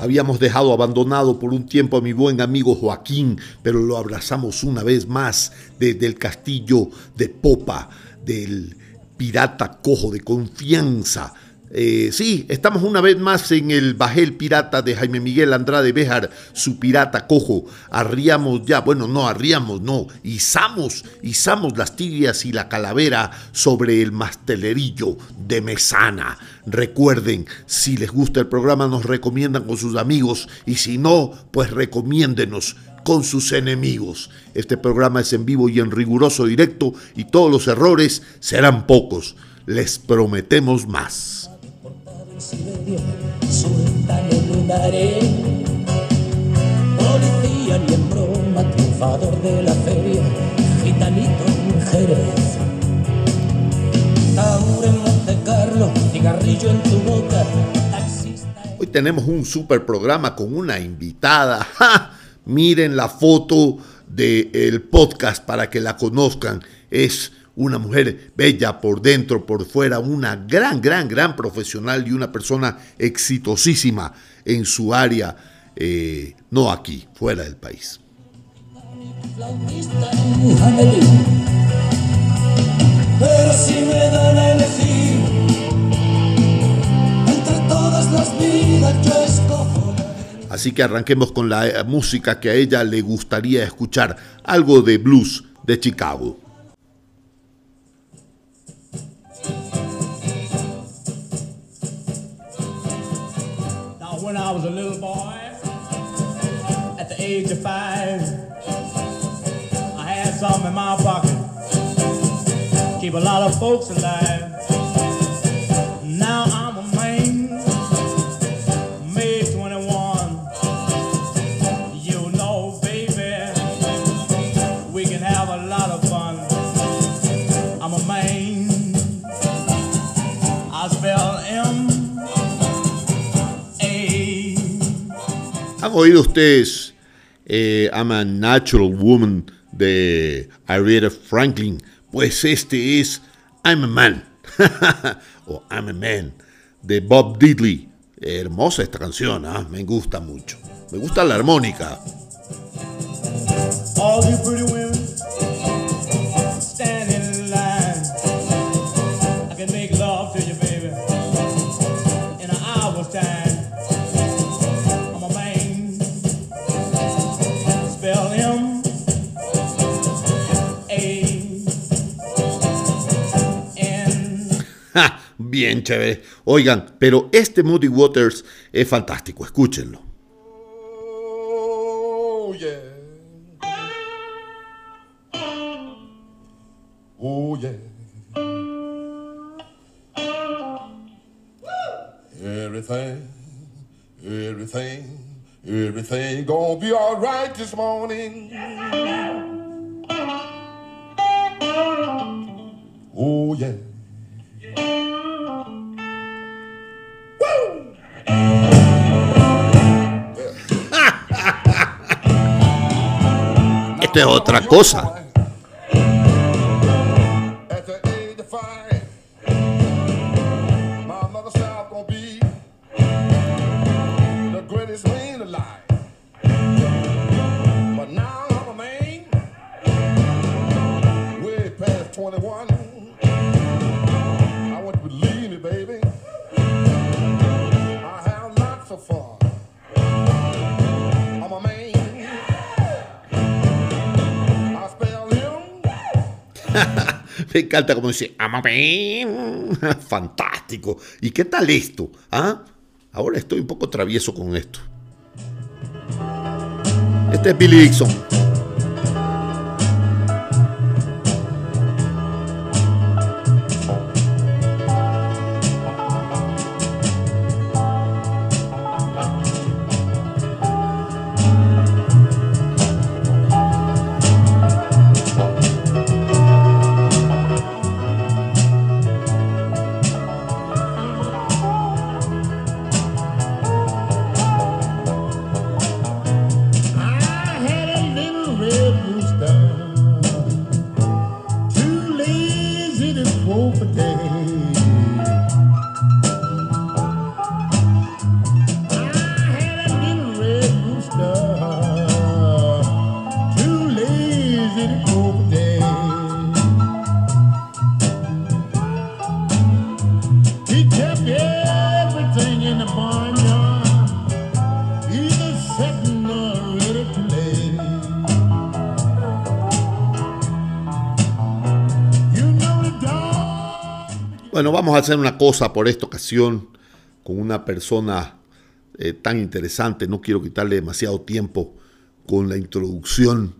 Habíamos dejado abandonado por un tiempo a mi buen amigo Joaquín, pero lo abrazamos una vez más desde el castillo de Popa, del pirata cojo de confianza eh, sí, estamos una vez más en el bajel pirata de Jaime Miguel Andrade Béjar, su pirata cojo. Arriamos ya, bueno, no arriamos, no, izamos, izamos las tibias y la calavera sobre el mastelerillo de Mesana. Recuerden, si les gusta el programa, nos recomiendan con sus amigos y si no, pues recomiéndenos con sus enemigos. Este programa es en vivo y en riguroso directo y todos los errores serán pocos. Les prometemos más. Siberia, sueltan en un. Policía ni en broma, triunfador de la feria, gitanito en Jerez. Taur en Monte Carlo, cigarrillo en tu boca, taxista en- Hoy tenemos un super programa con una invitada. ¡Ja! Miren la foto del podcast para que la conozcan. Es una mujer bella por dentro, por fuera, una gran, gran, gran profesional y una persona exitosísima en su área, eh, no aquí, fuera del país. Pero si me dan a elegir entre todas las vidas, yo escojo Así que arranquemos con la eh, música que a ella le gustaría escuchar, algo de blues de Chicago. I was a little boy, at the age of five, I had something in my pocket. Keep a lot of folks alive. Now ¿Han oído ustedes eh, I'm a Natural Woman de Aretha Franklin? Pues este es I'm a Man o I'm a Man de Bob Diddley. Hermosa esta canción, ¿ah? me gusta mucho. Me gusta la armónica. Bien chévere. Oigan, pero este Moody Waters es fantástico, escúchenlo. Oh, yeah. Oh, yeah. Everything, everything, everything gonna be all right this morning. Oh, yeah. Esto es otra cosa. At the age of five, my mother said I'm gonna be the greatest man alive. But now I'm a man, way past 21. Me encanta como dice, fantástico. ¿Y qué tal esto? ¿Ah? Ahora estoy un poco travieso con esto. Este es Billy Dixon. Hacer una cosa por esta ocasión con una persona eh, tan interesante. No quiero quitarle demasiado tiempo con la introducción.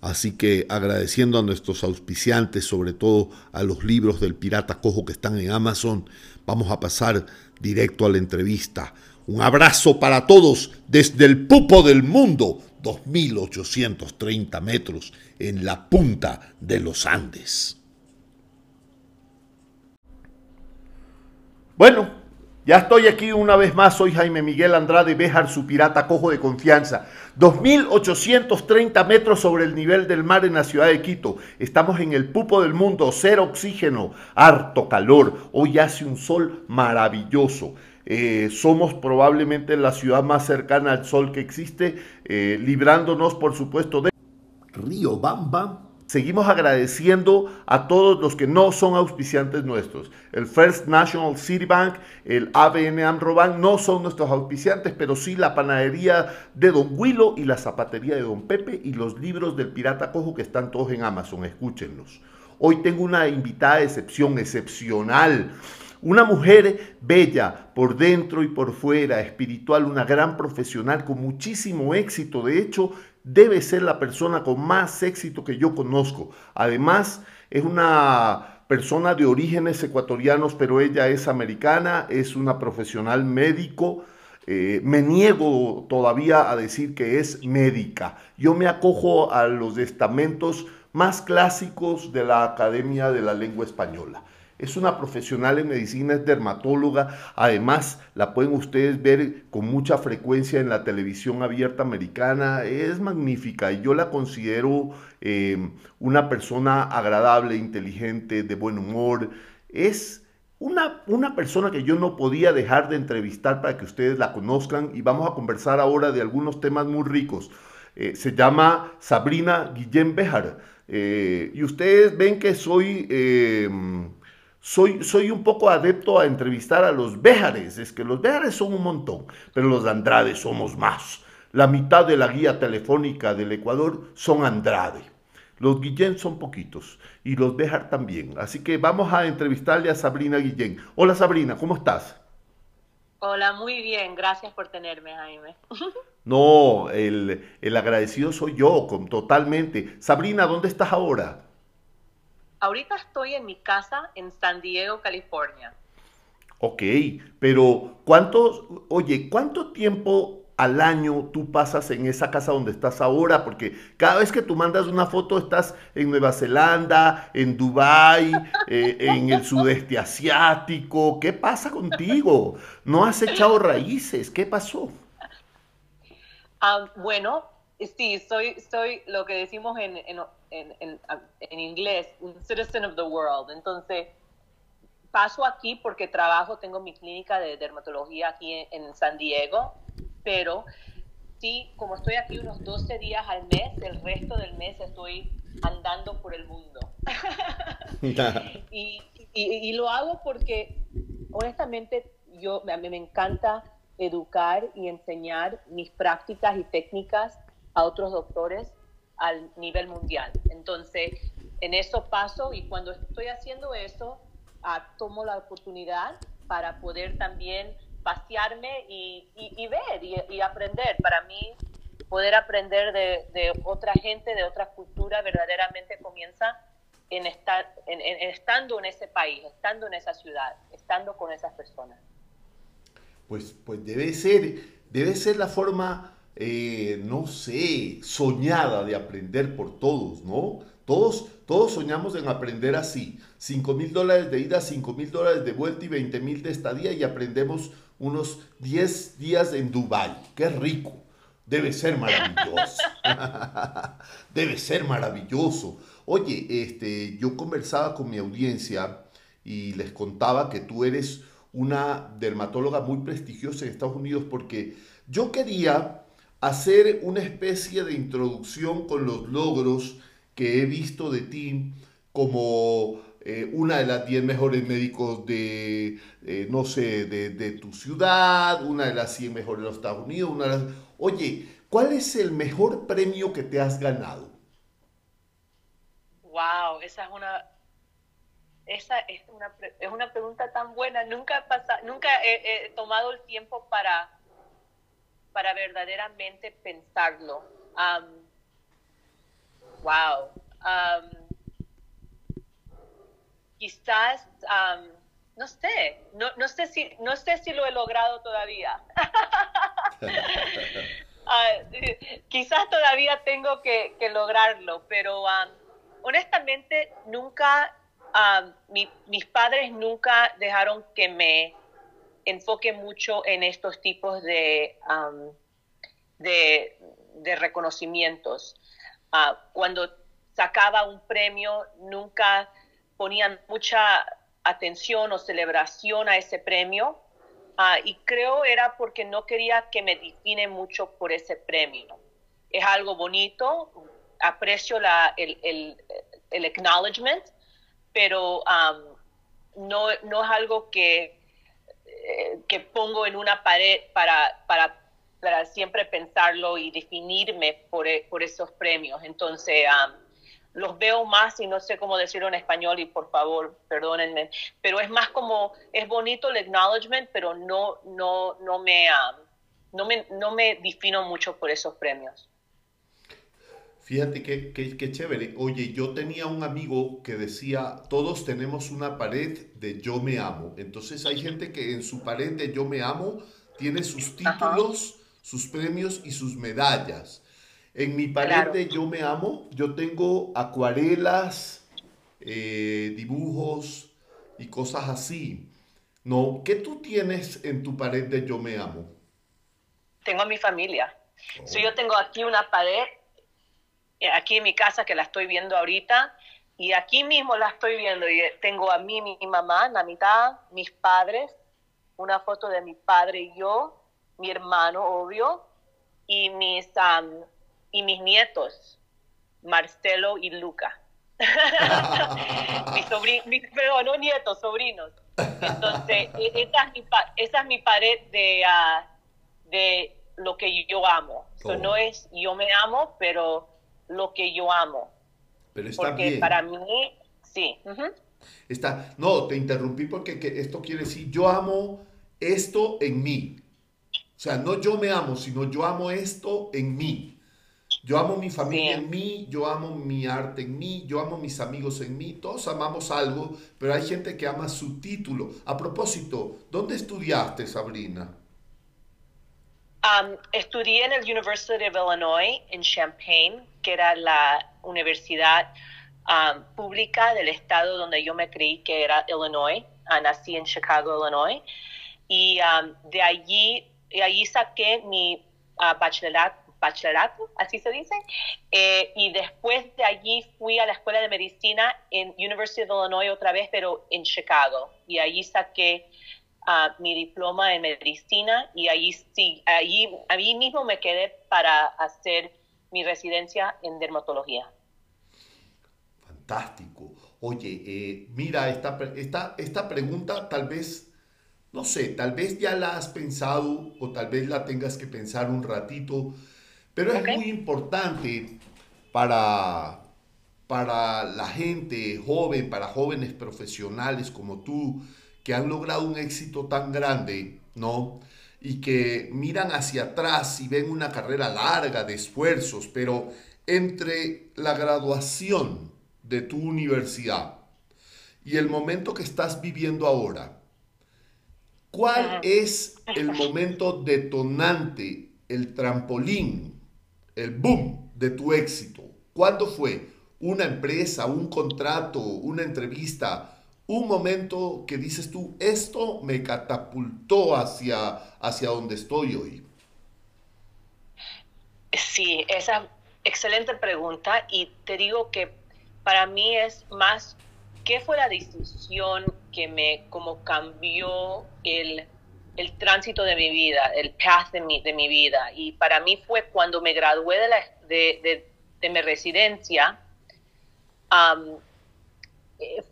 Así que agradeciendo a nuestros auspiciantes, sobre todo a los libros del Pirata Cojo que están en Amazon, vamos a pasar directo a la entrevista. Un abrazo para todos desde el pupo del mundo, 2.830 metros en la punta de los Andes. Bueno, ya estoy aquí una vez más, soy Jaime Miguel Andrade Béjar, su pirata cojo de confianza. 2.830 metros sobre el nivel del mar en la ciudad de Quito. Estamos en el pupo del mundo, cero oxígeno, harto calor. Hoy hace un sol maravilloso. Eh, somos probablemente la ciudad más cercana al sol que existe, eh, librándonos por supuesto de Río Bamba, Seguimos agradeciendo a todos los que no son auspiciantes nuestros. El First National City Bank, el ABN Amro Bank no son nuestros auspiciantes, pero sí la panadería de Don Huilo y la zapatería de Don Pepe y los libros del Pirata Cojo que están todos en Amazon. Escúchenlos. Hoy tengo una invitada de excepción, excepcional. Una mujer bella por dentro y por fuera, espiritual, una gran profesional con muchísimo éxito. De hecho, debe ser la persona con más éxito que yo conozco. Además, es una persona de orígenes ecuatorianos, pero ella es americana, es una profesional médico. Eh, me niego todavía a decir que es médica. Yo me acojo a los estamentos más clásicos de la Academia de la Lengua Española. Es una profesional en medicina, es dermatóloga. Además, la pueden ustedes ver con mucha frecuencia en la televisión abierta americana. Es magnífica y yo la considero em, una persona agradable, inteligente, de buen humor. Es una, una persona que yo no podía dejar de entrevistar para que ustedes la conozcan y vamos a conversar ahora de algunos temas muy ricos. Eh, se llama Sabrina Guillén Bejar. Eh, y ustedes ven que soy em, soy, soy un poco adepto a entrevistar a los Béjares. Es que los Béjares son un montón, pero los Andrade somos más. La mitad de la guía telefónica del Ecuador son Andrade. Los Guillén son poquitos y los Béjar también. Así que vamos a entrevistarle a Sabrina Guillén. Hola Sabrina, ¿cómo estás? Hola, muy bien. Gracias por tenerme, Jaime. No, el, el agradecido soy yo, con, totalmente. Sabrina, ¿dónde estás ahora? Ahorita estoy en mi casa en San Diego, California. Ok, pero ¿cuánto, oye, cuánto tiempo al año tú pasas en esa casa donde estás ahora? Porque cada vez que tú mandas una foto estás en Nueva Zelanda, en Dubái, eh, en el sudeste asiático. ¿Qué pasa contigo? ¿No has echado raíces? ¿Qué pasó? Ah, bueno, sí, soy, soy lo que decimos en, en, en, inglés, un citizen of the world. Entonces, paso aquí porque trabajo, tengo mi clínica de dermatología aquí en, San Diego, pero sí, como estoy aquí unos 12 días al mes, el resto del mes estoy andando por el mundo. y, y, lo hago porque, honestamente, yo, a mí me encanta educar y enseñar mis prácticas y técnicas a otros doctores al nivel mundial. Entonces, en eso paso y cuando estoy haciendo eso, ah, tomo la oportunidad para poder también pasearme y, ver y, aprender. Para mí, poder aprender de, otra gente, de otra cultura, verdaderamente comienza en, estar, en, estando en ese país, estando en esa ciudad, estando con esas personas. Pues, pues debe ser, debe ser la forma eh, no sé, soñada de aprender por todos, ¿no? Todos, todos soñamos en aprender así. 5 mil dólares de ida, 5 mil dólares de vuelta y 20 mil de estadía y aprendemos unos 10 días en Dubái. ¡Qué rico! Debe ser maravilloso. Debe ser maravilloso. Oye, este, yo conversaba con mi audiencia y les contaba que tú eres una dermatóloga muy prestigiosa en Estados Unidos porque yo quería hacer una especie de introducción con los logros que he visto de ti como eh, una de las 10 mejores médicos de, eh, no sé, de, tu ciudad, una de las 100 mejores de los Estados Unidos, una de las... Oye, ¿cuál es el mejor premio que te has ganado? Wow, esa es una, esa es una, es una pregunta tan buena. Nunca, he pasa- nunca he tomado el tiempo para, para verdaderamente pensarlo. Am, wow. Am, quizás, am, no sé, no, no, sé si, no sé si lo he logrado todavía. Ah, quizás todavía tengo que, lograrlo, pero am, honestamente nunca, mi- mis padres nunca dejaron que me enfoque mucho en estos tipos de, de, reconocimientos. Ah, cuando sacaba un premio, nunca ponían mucha atención o celebración a ese premio. Ah, y creo era porque no quería que me define mucho por ese premio. Es algo bonito, aprecio el, el, el acknowledgement, pero no, no es algo que, eh, que pongo en una pared para, para, para siempre pensarlo y definirme por, e- por esos premios. Entonces, am, los veo más y no sé cómo decirlo en español y por favor, perdónenme, pero es más como, es bonito el acknowledgement, pero no, no, no, me, am, no, me, no me defino mucho por esos premios. Fíjate qué, qué, qué chévere. Oye, yo tenía un amigo que decía, todos tenemos una pared de yo me amo. Entonces hay gente que en su pared de yo me amo tiene sus títulos, sus premios y sus medallas. En mi pared Claro. de yo me amo, yo tengo acuarelas, eh, dibujos y cosas así. ¿No? ¿Qué tú tienes en tu pared de yo me amo? Tengo a mi familia. So, yo tengo aquí una pared, aquí en mi casa que la estoy viendo ahorita, y aquí mismo la estoy viendo. Y eh, tengo a mí, mi mamá, en la mitad, mis padres, una foto de mi padre y yo, mi hermano, obvio, y mis, am, y mis nietos, Marcelo y Luca. mis sobrinos, perdón, no nietos, sobrinos. Entonces, e- esa es mi, esa es mi pared de, ah, de lo que yo amo. So, Oh. No es yo me amo, pero lo que yo amo. Pero está Porque bien. para mí, sí. Está, no, te interrumpí porque que esto quiere decir, yo amo esto en mí. O sea, no yo me amo, sino yo amo esto en mí. Yo amo mi familia Sí. en mí, yo amo mi arte en mí, yo amo mis amigos en mí. Todos amamos algo, pero hay gente que ama su título. A propósito, ¿dónde estudiaste, Sabrina? Um, estudié en el University of Illinois en Champaign, que era la universidad um, pública del estado donde yo me creí que era Illinois. Ah, nací en Chicago, Illinois. Y um, de allí, de allí saqué mi ah, bachillerato, bachillerato, así se dice. Eh, y después de allí fui a la escuela de medicina en University of Illinois otra vez, pero en Chicago. Y allí saqué ah, mi diploma en medicina y allí sí, allí, allí mismo me quedé para hacer mi residencia en dermatología. Fantástico. Oye, eh, mira, esta, esta, esta pregunta tal vez, no sé, tal vez ya la has pensado o tal vez la tengas que pensar un ratito, pero es muy importante para, para la gente joven, para jóvenes profesionales como tú, que han logrado un éxito tan grande, ¿no? Y que miran hacia atrás y ven una carrera larga de esfuerzos, pero entre la graduación de tu universidad y el momento que estás viviendo ahora, ¿cuál Ajá. es el momento detonante, el trampolín, el boom de tu éxito? ¿Cuándo fue? ¿Una empresa, un contrato, una entrevista? Un momento que dices tú, esto me catapultó hacia, hacia donde estoy hoy. Sí, esa excelente pregunta y te digo que para mí es más qué fue la decisión que me como cambió el, el tránsito de mi vida, el path de mi, de mi vida. Y para mí fue cuando me gradué de, la, de, de, mi residencia,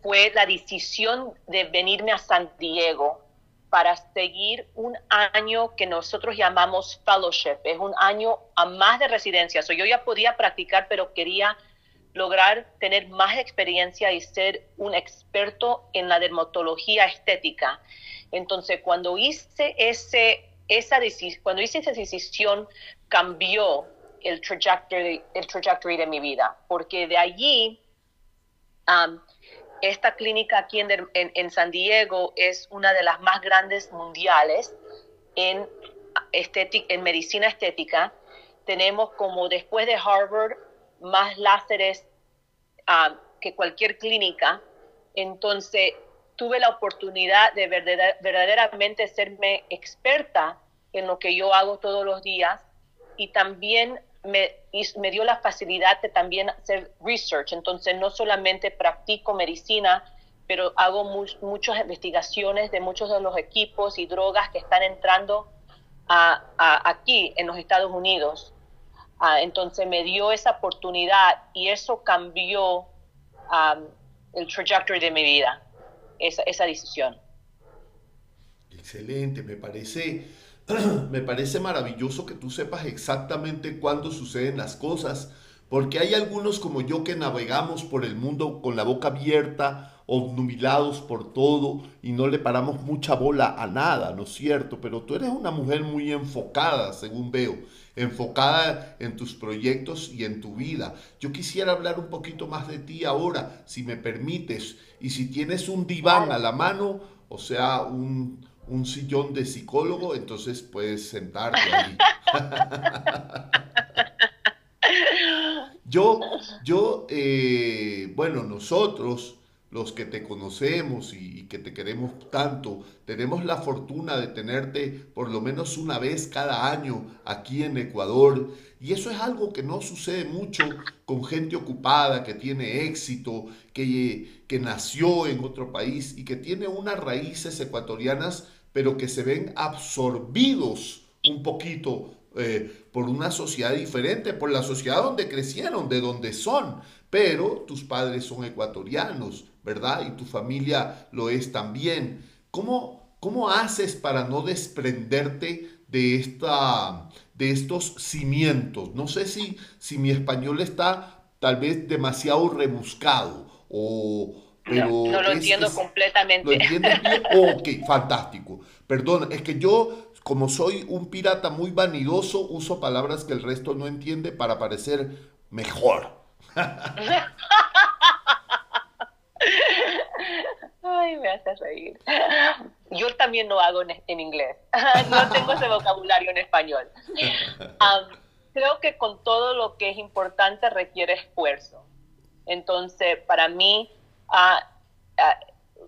fue la decisión de venirme a San Diego para seguir un año que nosotros llamamos fellowship. Es un año a más de residencia. So, yo ya podía practicar, pero quería lograr tener más experiencia y ser un experto en la dermatología estética. Entonces, cuando hice, ese, esa cuando hice esa decisión, cambió el trajectory, el trajectory de mi vida, porque de allí, um, esta clínica aquí en, San Diego es una de las más grandes mundiales en, en medicina estética. Tenemos como después de Harvard más láseres um, que cualquier clínica. Entonces, tuve la oportunidad de verdaderamente serme experta en lo que yo hago todos los días y también me, dio la facilidad de también hacer research. Entonces, no solamente practico medicina, pero hago muchas investigaciones de muchos de los equipos y drogas que están entrando aquí en los Estados Unidos. Ah, entonces me dio esa oportunidad y eso cambió um, el trajectory de mi vida, esa decisión. Excelente, me parece, me parece maravilloso que tú sepas exactamente cuándo suceden las cosas, porque hay algunos como yo que navegamos por el mundo con la boca abierta, obnubilados por todo y no le paramos mucha bola a nada, ¿no es cierto? Pero tú eres una mujer muy enfocada, según veo enfocada en tus proyectos y en tu vida. Yo quisiera hablar un poquito más de ti ahora, si me permites, y si tienes un diván a la mano, o sea, un, sillón de psicólogo, entonces puedes sentarte ahí. yo, yo, eh, bueno, nosotros los que te conocemos y, que te queremos tanto, tenemos la fortuna de tenerte por lo menos una vez cada año aquí en Ecuador. Y eso es algo que no sucede mucho con gente ocupada, que tiene éxito, que, que nació en otro país y que tiene unas raíces ecuatorianas, pero que se ven absorbidos un poquito eh, por una sociedad diferente, por la sociedad donde crecieron, de donde son. Pero tus padres son ecuatorianos, ¿verdad? Y tu familia lo es también. ¿Cómo, cómo haces para no desprenderte de, esta, de estos cimientos? No sé si, si mi español está tal vez demasiado rebuscado o... Pero no, lo entiendo completamente. ¿Lo entiendes bien? ok, fantástico. Perdón, es que yo, como soy un pirata muy vanidoso, uso palabras que el resto no entiende para parecer mejor. Ay, me hace reír. Yo también no hago en, inglés. No tengo ese vocabulario en español. creo que con todo lo que es importante requiere esfuerzo. Entonces, para mí,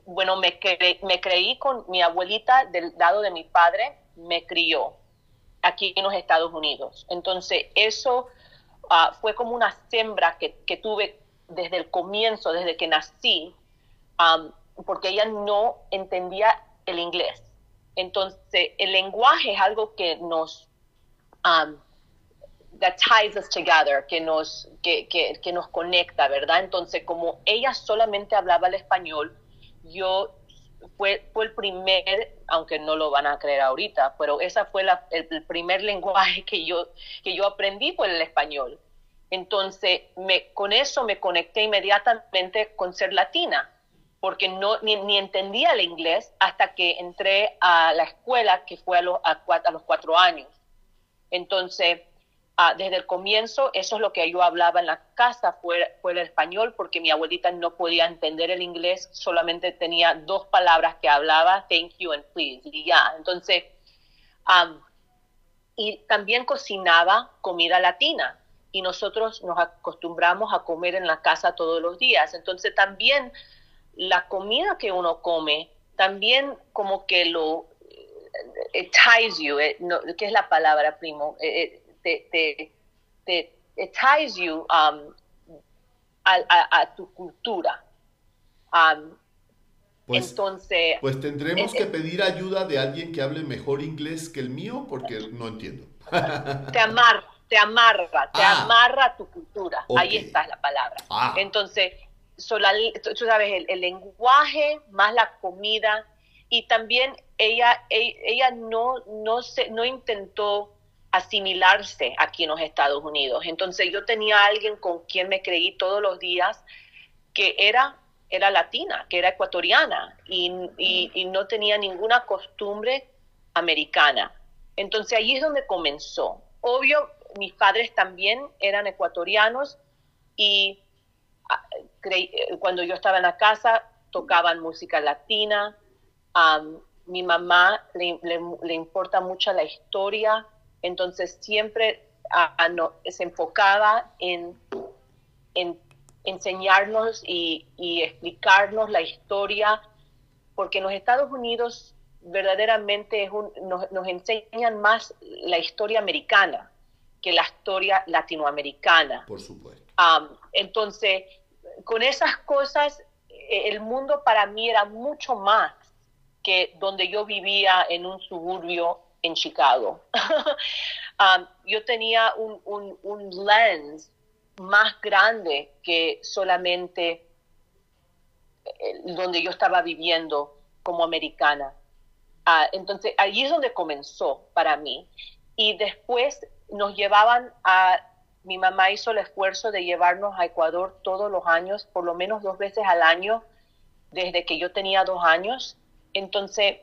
bueno, me, me creí con mi abuelita del lado de mi padre, me crió aquí en los Estados Unidos. Entonces, eso ah, fue como una sembra que, que tuve desde el comienzo, desde que nací, porque ella no entendía el inglés. Entonces, el lenguaje es algo que nos, um, that ties us together, que nos, que, que, que nos conecta, ¿verdad? Entonces, como ella solamente hablaba el español, yo fue, fue el primer, aunque no lo van a creer ahorita, pero esa fue la, el, primer lenguaje que yo, que yo aprendí fue el español. Entonces, me, con eso me conecté inmediatamente con ser latina porque no, ni, entendía el inglés hasta que entré a la escuela, que fue a, los, a, los cuatro años. Entonces, ah, desde el comienzo, eso es lo que yo hablaba en la casa, fue, fue el español, porque mi abuelita no podía entender el inglés, solamente tenía dos palabras que hablaba, thank you and please, y ya. Entonces, y también cocinaba comida latina y nosotros nos acostumbramos a comer en la casa todos los días. Entonces también la comida que uno come también como que lo it ties you, eh, ¿qué es la palabra, primo? Eh, eh, te, te, ties you um, a, tu cultura. Um, pues, entonces, pues tendremos que pedir ayuda de alguien que hable mejor inglés que el mío porque no entiendo. Te amarra, te amarra, te ah. amarra a tu cultura. Ahí está la palabra. Ah. Entonces, tú sabes, el, lenguaje más la comida y también ella, ella, no, no, se, no intentó asimilarse aquí en los Estados Unidos. Entonces yo tenía alguien con quien me creí todos los días que era, era latina, que era ecuatoriana y, no tenía ninguna costumbre americana. Entonces allí es donde comenzó. Obvio, mis padres también eran ecuatorianos y ah, eh, cuando yo estaba en la casa tocaban música latina. Mi mamá le importa mucho la historia, entonces siempre ah, ah, no- se enfocaba en, en enseñarnos y, y explicarnos la historia, porque en los Estados Unidos verdaderamente es un- nos, nos enseñan más la historia americana que la historia latinoamericana. Por supuesto. Um, entonces, con esas cosas, eh, el mundo para mí era mucho más que donde yo vivía en un suburbio en Chicago. Um, yo tenía un, un- un lens más grande que solamente eh, donde yo estaba viviendo como americana. Ah, entonces, allí es donde comenzó para mí. Y después nos llevaban a, mi mamá hizo el esfuerzo de llevarnos a Ecuador todos los años, por lo menos dos veces al año, desde que yo tenía dos años. Entonces,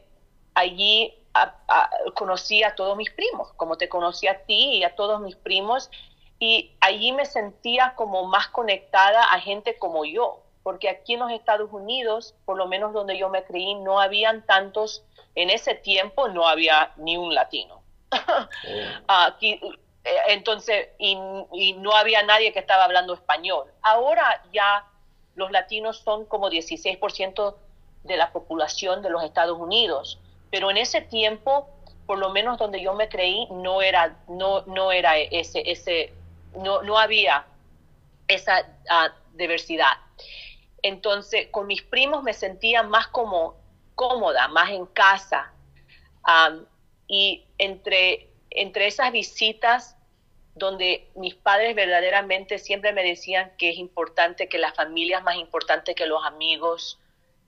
allí a- a- conocí a todos mis primos, como te conocí a ti y a todos mis primos, y allí me sentía como más conectada a gente como yo, porque aquí en los Estados Unidos, por lo menos donde yo me creí, no habían tantos, en ese tiempo no había ni un latino. Aquí, eh, entonces, y, y no había nadie que estaba hablando español. Ahora ya los latinos son como 16% de la población de los Estados Unidos, pero en ese tiempo, por lo menos donde yo me creí, no era, no, no era ese, ese, no, no había esa ah, diversidad. Entonces, con mis primos me sentía más como cómoda, más en casa. Y entre, entre esas visitas donde mis padres verdaderamente siempre me decían que es importante, que la familia es más importante que los amigos,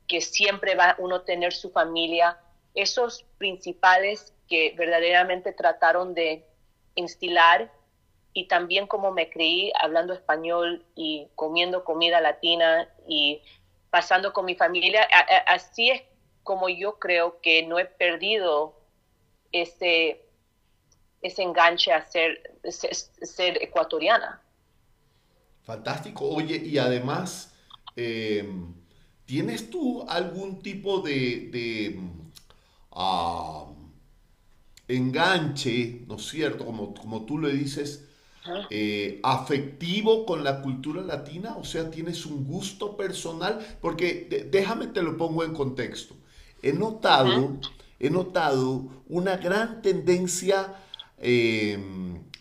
que siempre va uno a tener su familia, esos principales que verdaderamente trataron de instilar y también como me creí hablando español y comiendo comida latina y pasando con mi familia, así es como yo creo que no he perdido ese, ese enganche a ser, ser, ecuatoriana. Fantástico. Oye, y además, eh, ¿tienes tú algún tipo de, ah, enganche, ¿no es cierto? Como, como tú le dices, eh, afectivo con la cultura latina? O sea, ¿tienes un gusto personal? Porque de- déjame te lo pongo en contexto. He notado, he notado una gran tendencia eh,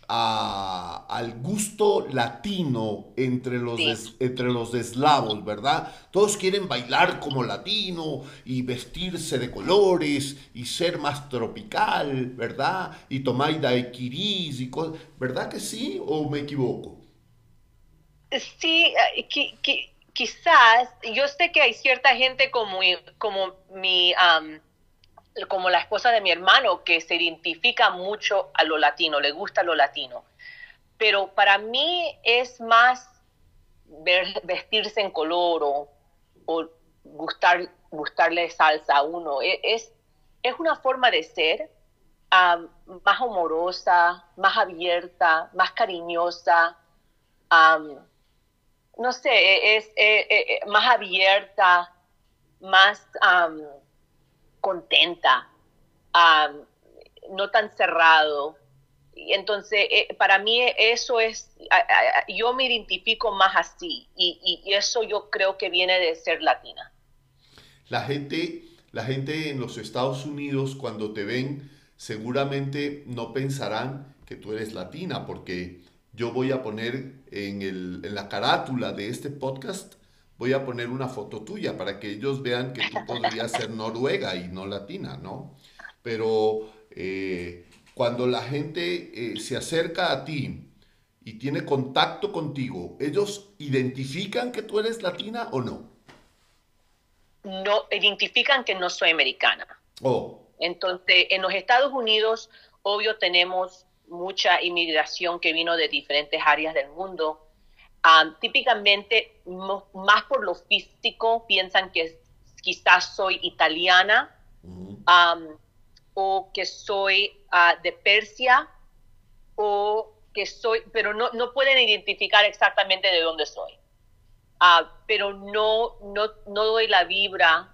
a- al gusto latino entre los, Sí. des- entre los eslavos, ¿verdad? Todos quieren bailar como latino y vestirse de colores y ser más tropical, ¿verdad? Y tomar daiquiris y cosas, ¿verdad que sí o me equivoco? Sí, eh, qui- qui- quizás, yo sé que hay cierta gente como, como mi, como la esposa de mi hermano que se identifica mucho a lo latino, le gusta lo latino. Pero para mí es más vestirse en color o, o gustar, gustarle salsa a uno. E- Es, es una forma de ser más amorosa, más abierta, más cariñosa. no sé, e- es, eh, más abierta, más contenta, no tan cerrado. Y entonces, eh, para mí eso es, yo me identifico más así y, y- y eso yo creo que viene de ser latina. La gente, la gente en los Estados Unidos cuando te ven seguramente no pensarán que tú eres latina porque yo voy a poner en, el, en la carátula de este podcast, voy a poner una foto tuya para que ellos vean que tú podrías ser noruega y no latina, ¿no? Pero eh, cuando la gente eh, se acerca a ti y tiene contacto contigo, ¿ellos identifican que tú eres latina o no? No identifican que no soy americana. Oh, Entonces, en los Estados Unidos, obvio, tenemos mucha inmigración que vino de diferentes áreas del mundo, um, típicamente más por lo físico piensan que quizás soy italiana um, o que soy ah, de Persia o que soy, pero no, no pueden identificar exactamente de dónde soy. Ah, pero no, no, no doy la vibra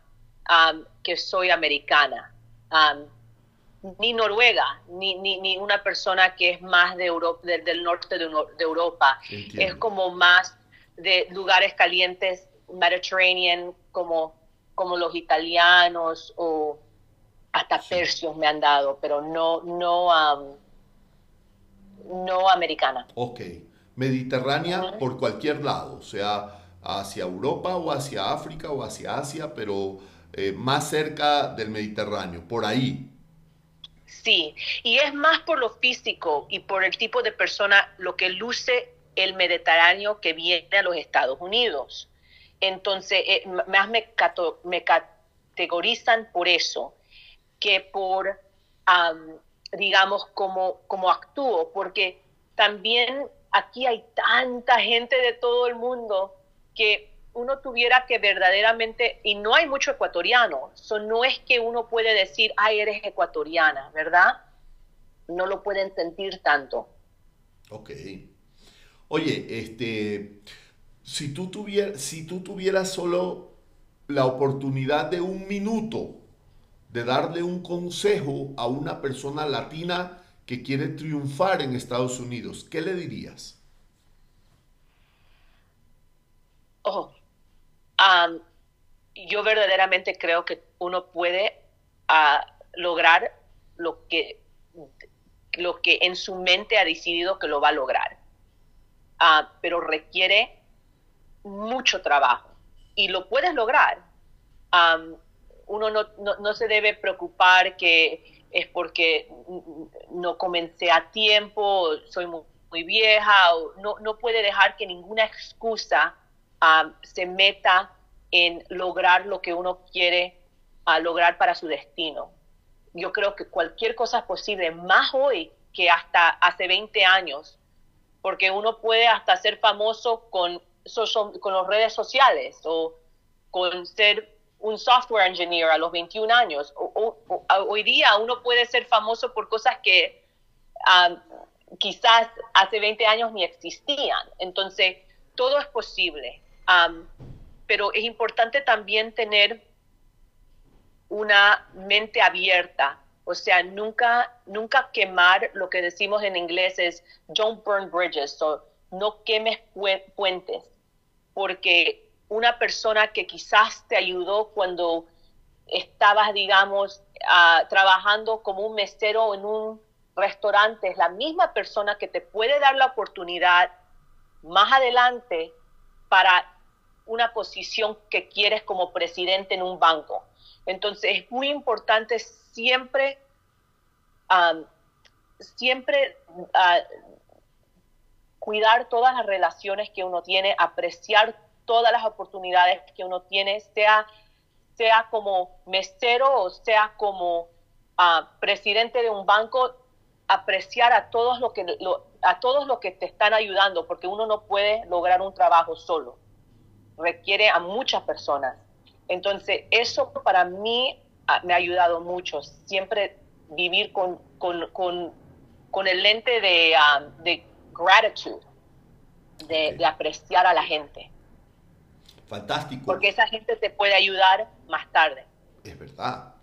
um, que soy americana, um, ni noruega, ni, ni, ni una persona que es más de Europa, del, del norte de, de Europa. Entiendo. Es como más de lugares calientes, Mediterranean, como, como los italianos o hasta persios me han dado, pero no, no, um, no americana. Ok. Mediterránea por cualquier lado, sea hacia Europa o hacia África o hacia Asia, pero eh, más cerca del Mediterráneo, por ahí. Sí, y es más por lo físico y por el tipo de persona lo que luce el Mediterráneo que viene a los Estados Unidos. Entonces, eh, más me, categorizan por eso que por, am, digamos, cómo, cómo actúo, porque también aquí hay tanta gente de todo el mundo que uno tuviera que verdaderamente, y no hay mucho ecuatoriano, so no es que uno puede decir, ay, eres ecuatoriana, ¿verdad? No lo pueden sentir tanto. Ok. Oye, este, si tú, tuvieras solo la oportunidad de un minuto de darle un consejo a una persona latina que quiere triunfar en Estados Unidos, ¿qué le dirías? Oh, am, yo verdaderamente creo que uno puede ah, lograr lo que, lo que en su mente ha decidido que lo va a lograr. Ah, pero requiere mucho trabajo y lo puedes lograr. Uno no, no- no se debe preocupar que es porque no comencé a tiempo, soy muy, vieja, no, no puede dejar que ninguna excusa se meta en lograr lo que uno quiere ah, lograr para su destino. Yo creo que cualquier cosa es posible, más hoy que hasta hace 20 años, porque uno puede hasta ser famoso con, con las redes sociales o con ser un software engineer a los 21 años. Hoy día uno puede ser famoso por cosas que um, quizás hace 20 años ni existían. Entonces, todo es posible. Pero es importante también tener una mente abierta. O sea, nunca, nunca quemar lo que decimos en inglés es don't burn bridges, o no quemes pue- puentes, porque una persona que quizás te ayudó cuando estabas, digamos, ah, trabajando como un mesero en un restaurante, es la misma persona que te puede dar la oportunidad más adelante para una posición que quieres como presidente en un banco. Entonces es muy importante siempre, um, siempre uh, cuidar todas las relaciones que uno tiene, apreciar todas las oportunidades que uno tiene, sea, sea como mesero o sea como uh, presidente de un banco, apreciar a todos los que a todos los que te están ayudando, porque uno no puede lograr un trabajo solo requiere a muchas personas. Entonces, eso para mí me ha ayudado mucho, siempre vivir con, con, con, con el lente de, um, de gratitud, de, apreciar a la gente, Fantástico. porque esa gente te puede ayudar más tarde. Es verdad.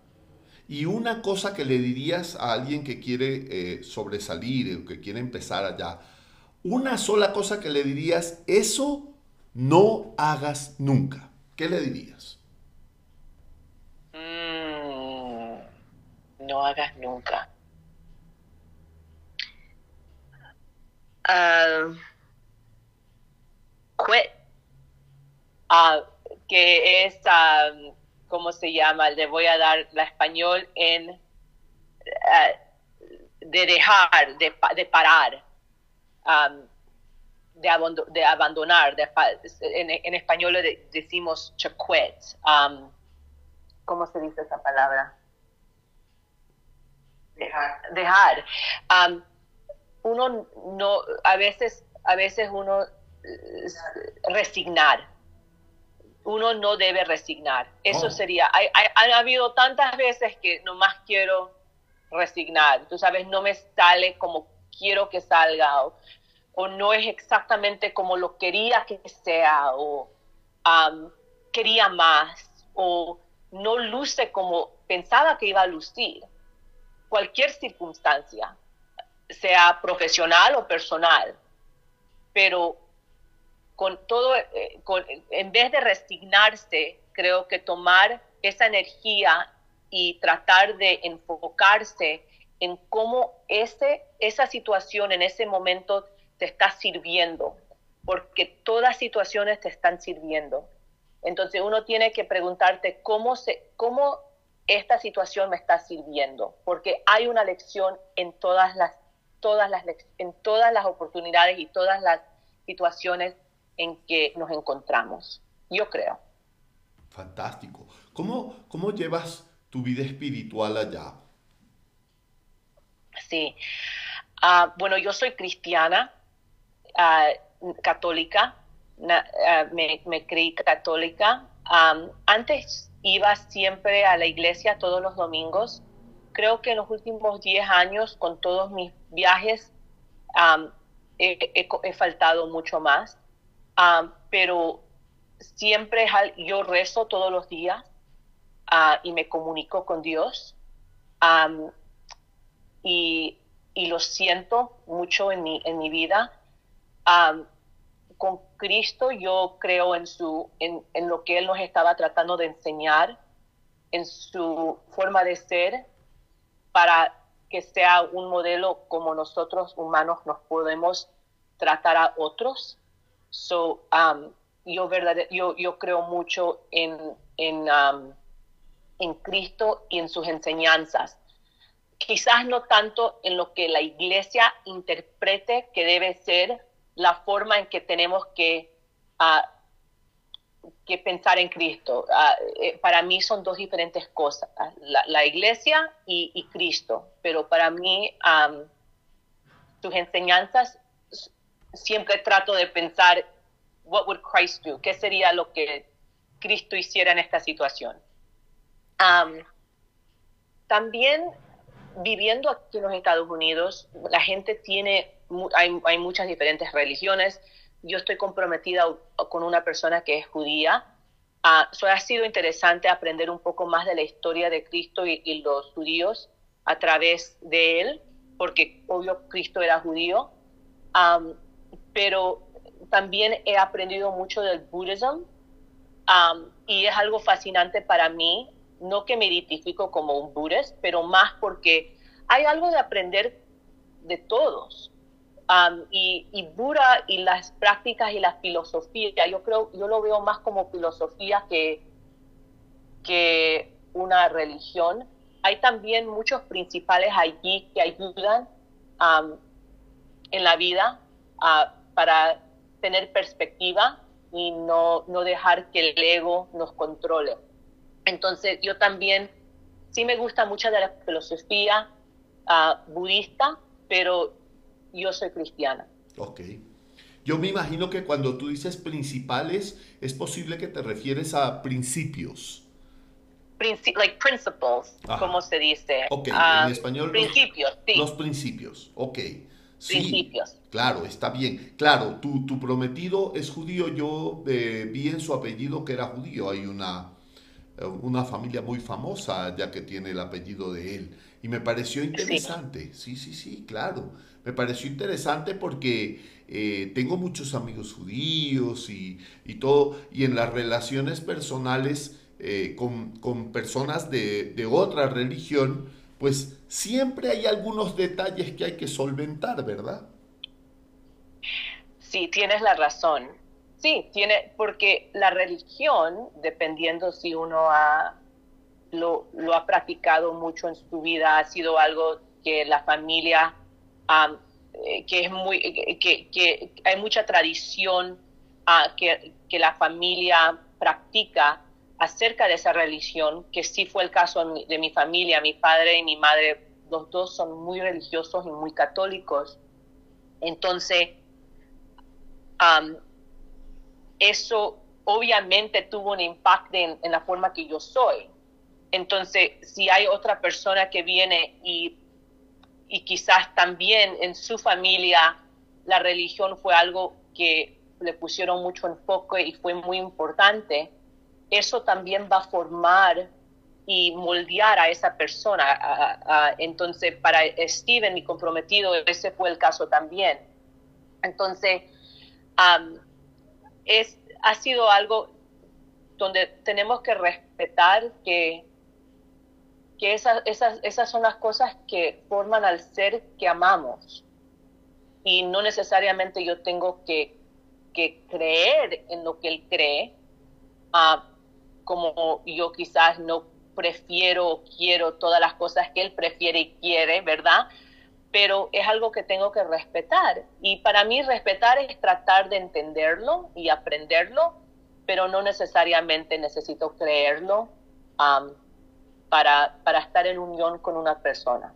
Y una cosa que le dirías a alguien que quiere eh, sobresalir o que quiere empezar allá, una sola cosa que le dirías, eso no hagas nunca. ¿Qué le dirías? Mm, no hagas nunca. Ah, quit. Ah, que es, ah, ¿cómo se llama? Le voy a dar la español en ah, de dejar, de, de parar, am, de, de abandonar. de en, en español le decimos to quit. Am, ¿Cómo se dice esa palabra? Dejar. Dejar. Am, uno no, a veces, a veces uno eh, resignar. Uno no debe resignar. Eso Oh. sería, hay, hay- han habido tantas veces que nomás quiero resignar. Tú sabes, no me sale como quiero que salga o, o no es exactamente como lo quería que sea o am, quería más o no luce como pensaba que iba a lucir. Cualquier circunstancia, sea profesional o personal, pero con todo, eh, con- en vez de resignarse, creo que tomar esa energía y tratar de enfocarse en cómo ese, esa situación en ese momento te está sirviendo, porque todas situaciones te están sirviendo. Entonces uno tiene que preguntarte cómo, se, cómo esta situación me está sirviendo, porque hay una lección en todas las, todas las, en todas las oportunidades y todas las situaciones en que nos encontramos. Yo creo. Fantástico. ¿Cómo, cómo llevas tu vida espiritual allá? Sí. Ah, bueno, yo soy cristiana, ah, católica, na- ah, me, me creí católica. Antes iba siempre a la iglesia todos los domingos. Creo que en los últimos 10 años, con todos mis viajes, am, he, faltado mucho más. Pero siempre yo rezo todos los días ah, y me comunico con Dios. Y, y lo siento mucho en mi, en mi vida. Con Cristo yo creo en, su, en, en lo que Él nos estaba tratando de enseñar, en su forma de ser, para que sea un modelo como nosotros humanos nos podemos tratar a otros. So, um, yo, verdad, yo, yo creo mucho en, en, um, en Cristo y en sus enseñanzas quizás no tanto en lo que la iglesia interprete que debe ser la forma en que tenemos que, ah, que pensar en Cristo. Ah, eh, para mí son dos diferentes cosas, la, la iglesia y, y Cristo, pero para mí sus enseñanzas siempre trato de pensar, what would Christ do? ¿Qué sería lo que Cristo hiciera en esta situación? Am, también viviendo aquí en los Estados Unidos, la gente tiene, hay, hay muchas diferentes religiones. Yo estoy comprometida con una persona que es judía. Ah, so ha sido interesante aprender un poco más de la historia de Cristo y, y los judíos a través de él, porque obvio Cristo era judío. Am, pero también he aprendido mucho del budismo Um, y es algo fascinante para mí, no que me identifico como un budista, pero más porque hay algo de aprender de todos. Um, y, y Buda y las prácticas y la filosofía, yo creo, yo lo veo más como filosofía que, que una religión. Hay también muchos principales allí que ayudan um, en la vida ah, para tener perspectiva y no, no dejar que el ego nos controle. Entonces yo también, sí me gusta mucho de la filosofía ah, budista, pero yo soy cristiana. Ok. Yo me imagino que cuando tú dices principales, es posible que te refieres a principios. Princi- like principles, Ajá. como se dice. Ok, Ah, en español. los- Principios, sí. Los principios, ok. Sí, Principios. Claro, está bien. Claro, tu, tu prometido es judío. Yo eh, vi en su apellido que era judío. Hay una, eh, una familia muy famosa ya que tiene el apellido de él. Y me pareció interesante. Sí, sí, sí, claro. Me pareció interesante porque eh, tengo muchos amigos judíos y, y todo. Y en las relaciones personales eh, con, con personas de, de otra religión, pues siempre hay algunos detalles que hay que solventar, ¿verdad? Sí, tienes la razón. Sí, tiene, porque la religión, dependiendo si uno ha, lo, lo ha practicado mucho en su vida, ha sido algo que la familia, eh, que es muy, que, que hay mucha tradición ah, que, que la familia practica acerca de esa religión, que sí fue el caso en mi- de mi familia, mi padre y mi madre, los dos son muy religiosos y muy católicos. Entonces, um, eso obviamente tuvo un impacto en, en, la forma que yo soy. Entonces, si hay otra persona que viene y, y quizás también en su familia la religión fue algo que le pusieron mucho enfoque y fue muy importante, eso también va a formar y moldear a esa persona. entonces, para Steven, mi comprometido, ese fue el caso también. Entonces, es, ha sido algo donde tenemos que respetar que, que esas, esas, esas son las cosas que forman al ser que amamos. Y no necesariamente yo tengo que, que creer en lo que él cree, uh, como yo quizás no prefiero o quiero todas las cosas que él prefiere y quiere, ¿verdad? Pero es algo que tengo que respetar. Y para mí respetar es tratar de entenderlo y aprenderlo, pero no necesariamente necesito creerlo um, para, para estar en unión con una persona.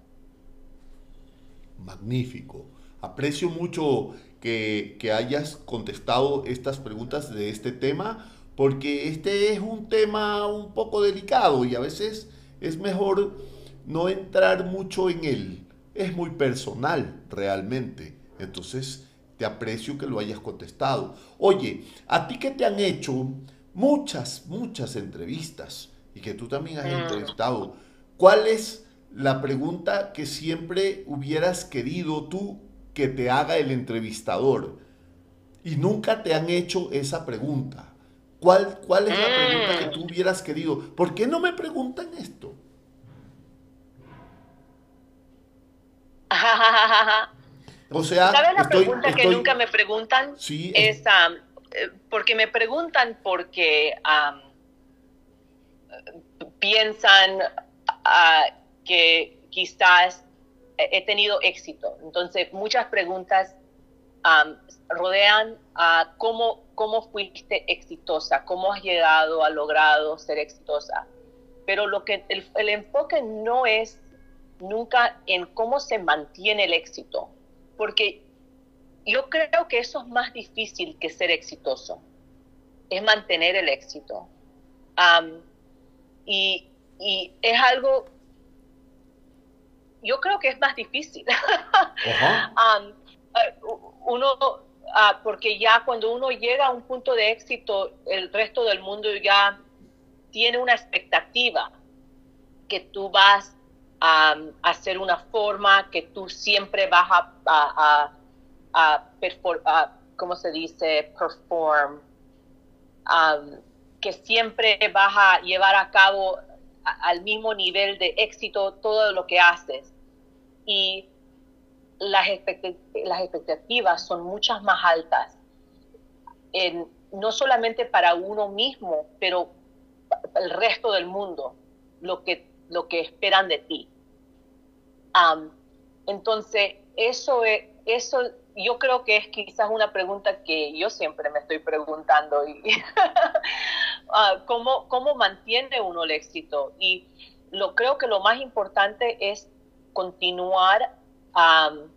Magnífico. Aprecio mucho que, que hayas contestado estas preguntas de este tema porque este es un tema un poco delicado y a veces es mejor no entrar mucho en él. Es muy personal realmente. Entonces, te aprecio que lo hayas contestado. Oye, a ti que te han hecho muchas, muchas entrevistas y que tú también has entrevistado, ¿cuál es la pregunta que siempre hubieras querido tú que te haga el entrevistador? Y nunca te han hecho esa pregunta. ¿Cuál, ¿Cuál es la pregunta que tú hubieras querido? ¿Por qué no me preguntan esto? o sea, ¿sabes la pregunta que nunca me preguntan? Sí. Es, um, eh, porque me preguntan porque um, piensan uh, que quizás he tenido éxito. Entonces, muchas preguntas rodean a cómo, cómo fuiste exitosa, cómo has llegado, a logrado ser exitosa. Pero lo que el, enfoque no es nunca en cómo se mantiene el éxito, porque yo creo que eso es más difícil que ser exitoso, es mantener el éxito. Y, y, es algo, yo creo que es más difícil. um, uh, uno, ah, porque ya cuando uno llega a un punto de éxito, el resto del mundo ya tiene una expectativa que tú vas a, hacer una forma, que tú siempre vas a, a, a, ¿cómo se dice? Perform. Que siempre vas a llevar a cabo al mismo nivel de éxito todo lo que haces. Y las, expectativas son muchas más altas, no solamente para uno mismo, pero el resto del mundo, lo que, lo que esperan de ti. entonces, eso, es, eso yo creo que es quizás una pregunta que yo siempre me estoy preguntando. Y, ah, ¿cómo, ¿Cómo mantiene uno el éxito? Y lo creo que lo más importante es continuar um,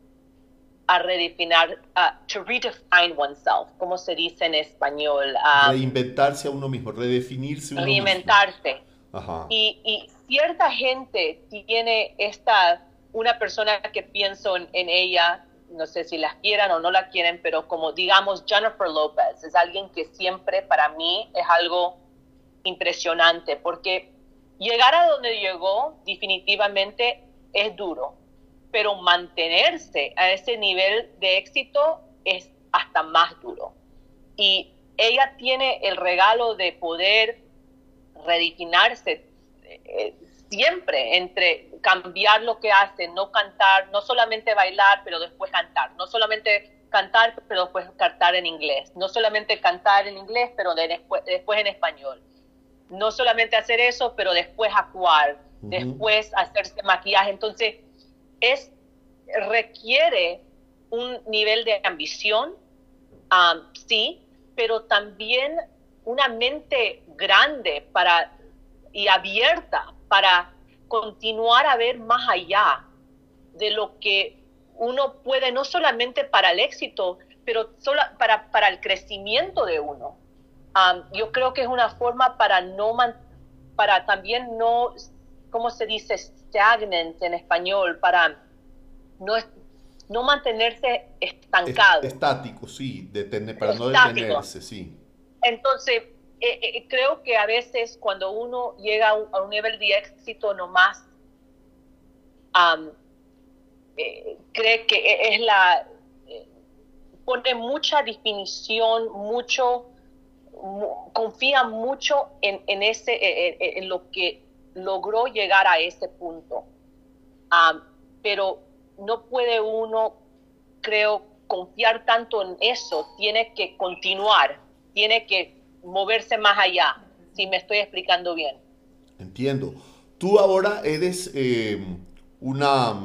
a redefinir, uh, to redefine oneself, como se dice en español. Um, Reinventarse a uno mismo, redefinirse uno Reinventarse. Y, y, cierta gente tiene esta, una persona que pienso en, en, ella, no sé si la quieran o no la quieren, pero como digamos Jennifer Lopez, es alguien que siempre para mí es algo impresionante, porque llegar a donde llegó definitivamente es duro pero mantenerse a ese nivel de éxito es hasta más duro. Y ella tiene el regalo de poder redefinirse eh, siempre entre cambiar lo que hace, no cantar, no solamente bailar, pero después cantar, no solamente cantar, pero después cantar en inglés, no solamente cantar en inglés, pero después, después en español, no solamente hacer eso, pero después actuar, después hacerse maquillaje. Entonces, es, requiere un nivel de ambición, um, sí, pero también una mente grande para, y abierta para continuar a ver más allá de lo que uno puede no solamente para el éxito, pero solo para, para el crecimiento de uno. Um, yo creo que es una forma para no para también no, ¿cómo se dice? Stagnant en español, para no, no mantenerse estancado. estático, sí, detener, para no detenerse, sí. Entonces, eh, eh, creo que a veces cuando uno llega a un, nivel de éxito nomás, um, cree que e, es la, pone mucha definición, mucho, confía mucho en, en ese, e, e, en, lo que logró llegar a ese punto. Um, pero no puede uno, creo, confiar tanto en eso, tiene que continuar, tiene que moverse más allá, si me estoy explicando bien. Entiendo. Tú ahora eres eh, una,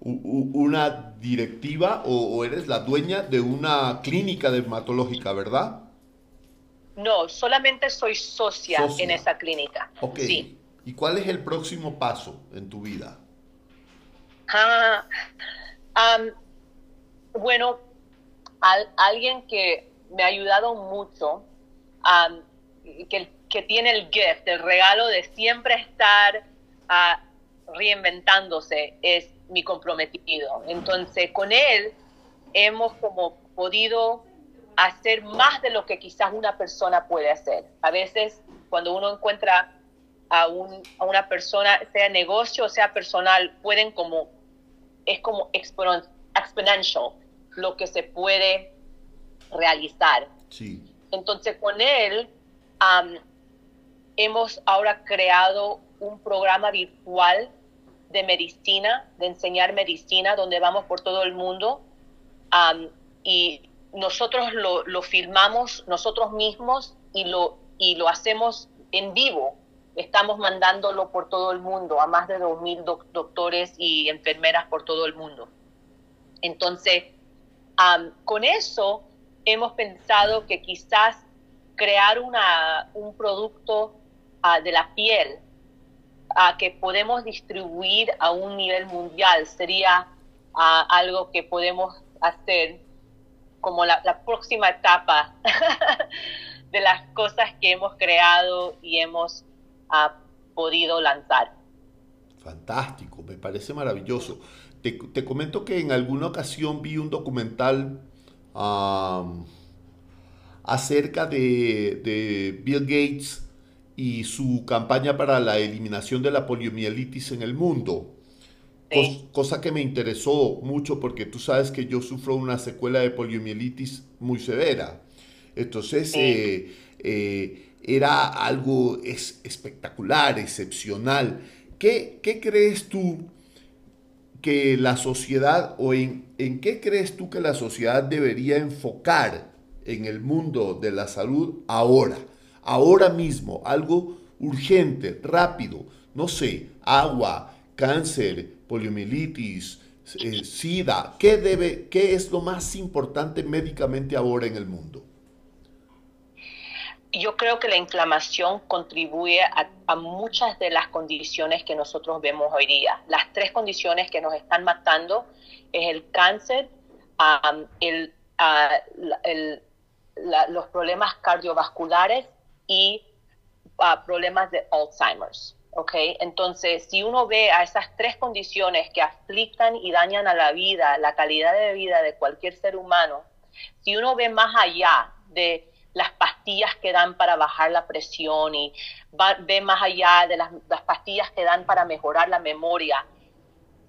una directiva o, eres la dueña de una clínica dermatológica, ¿verdad? No, solamente soy socia, en esa clínica. Ok. Sí. ¿Y cuál es el próximo paso en tu vida? Ah, bueno, alguien que me ha ayudado mucho, que, que, tiene el gift, el regalo de siempre estar ah, reinventándose, es mi comprometido. Entonces, con él hemos como podido hacer más de lo que quizás una persona puede hacer. A veces, cuando uno encuentra a, un, a una persona, sea negocio o sea personal, pueden como es como exponential lo que se puede realizar. Sí. Entonces con él hemos ahora creado un programa virtual de medicina, de enseñar medicina, donde vamos por todo el mundo y nosotros lo, lo, filmamos nosotros mismos y lo, y lo hacemos en vivo estamos mandándolo por todo el mundo, a más de 2.000 doctores y enfermeras por todo el mundo. Entonces, con eso hemos pensado que quizás crear una, un producto ah, de la piel uh, que podemos distribuir a un nivel mundial sería ah, algo que podemos hacer como la, próxima etapa de las cosas que hemos creado y hemos ha podido lanzar. Fantástico, me parece maravilloso. Te, comento que en alguna ocasión vi un documental acerca de, Bill Gates y su campaña para la eliminación de la poliomielitis en el mundo. Cosa que me interesó mucho porque tú sabes que yo sufro una secuela de poliomielitis muy severa. Entonces, eh, eh, era algo es, espectacular, excepcional. ¿Qué, ¿Qué, crees tú que la sociedad o en, en qué crees tú que la sociedad debería enfocar en el mundo de la salud ahora? Ahora mismo, algo urgente, rápido, no sé, agua, cáncer, poliomielitis, eh, SIDA. ¿Qué, debe, ¿Qué es lo más importante médicamente ahora en el mundo? yo creo que la inflamación contribuye a, muchas de las condiciones que nosotros vemos hoy día. Las tres condiciones que nos están matando es el cáncer, el, los problemas cardiovasculares y problemas de Alzheimer's. Okay, entonces, si uno ve a esas tres condiciones que aflictan y dañan a la vida, la calidad de vida de cualquier ser humano, si uno ve más allá de las pastillas que dan para bajar la presión y ve más allá de las, pastillas que dan para mejorar la memoria.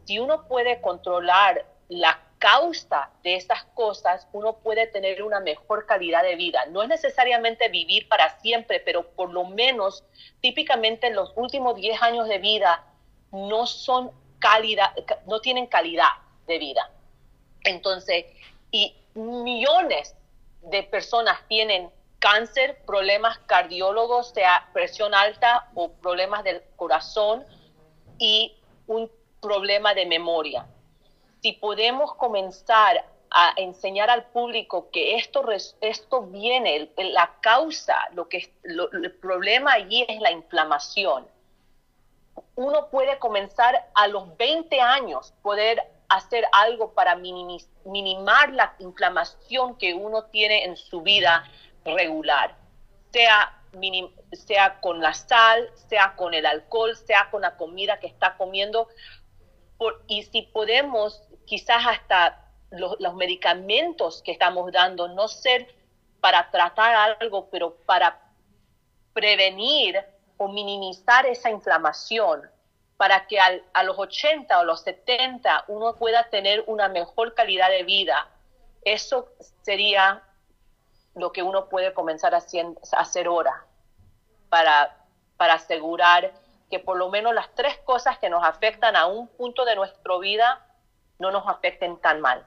Si uno puede controlar la causa de esas cosas, uno puede tener una mejor calidad de vida. No es necesariamente vivir para siempre, pero por lo menos típicamente los últimos 10 años de vida no son calidad, no tienen calidad de vida. Entonces, y millones de personas tienen cáncer, problemas cardiólogos, sea presión alta o problemas del corazón y un problema de memoria. Si podemos comenzar a enseñar al público que esto, esto viene, la causa, lo que el problema allí es la inflamación. Uno puede comenzar a los 20 años, poder hacer algo para minimi- minimar la inflamación que uno tiene en su vida regular, sea, sea con la sal, sea con el alcohol, sea con la comida que está comiendo. Y si podemos, quizás hasta los, los medicamentos que estamos dando, no ser para tratar algo, pero para prevenir o minimizar esa inflamación para que al- a los 80 o los 70 uno pueda tener una mejor calidad de vida. Eso sería lo que uno puede comenzar a hacer ahora para, para asegurar que por lo menos las tres cosas que nos afectan a un punto de nuestra vida no nos afecten tan mal.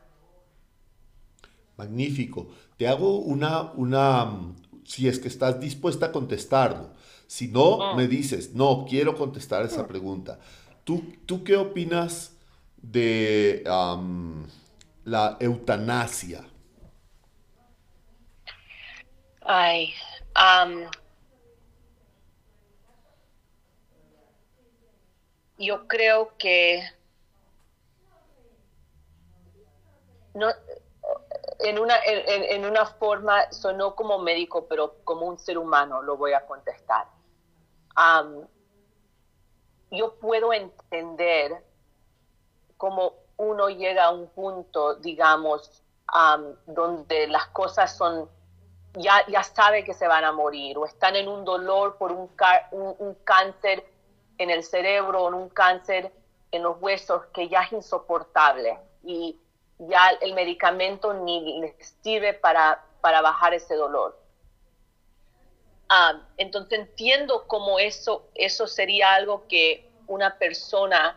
Magnífico. Te hago una, una, mm, si es que estás dispuesta a contestarlo. Si no, me dices, no, quiero contestar esa pregunta. ¿Tú, tú qué opinas de la eutanasia? Ay, am, yo creo que no, en una, en, en- una forma sonó como médico, pero como un ser humano lo voy a contestar. Am, yo puedo entender cómo uno llega a un punto, digamos, am, donde las cosas son ya, ya sabe que se van a morir o están en un dolor por un, un, un cáncer en el cerebro en un cáncer en los huesos que ya es insoportable y ya el medicamento ni les sirve para, para bajar ese dolor. Ah, entonces entiendo cómo eso, eso sería algo que una persona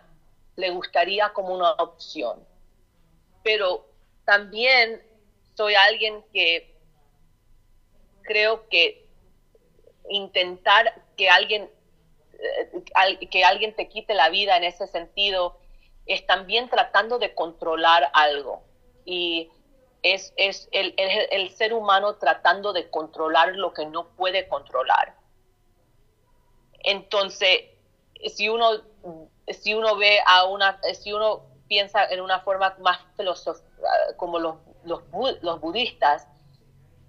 le gustaría como una opción. Pero también soy alguien que creo que intentar que alguien al- que alguien te quite la vida en ese sentido es también tratando de controlar algo y es, es el, el- ser humano tratando de controlar lo que no puede controlar. Entonces, si uno, si uno ve a una, si uno piensa en una forma más filosófica, como los, los, los budistas,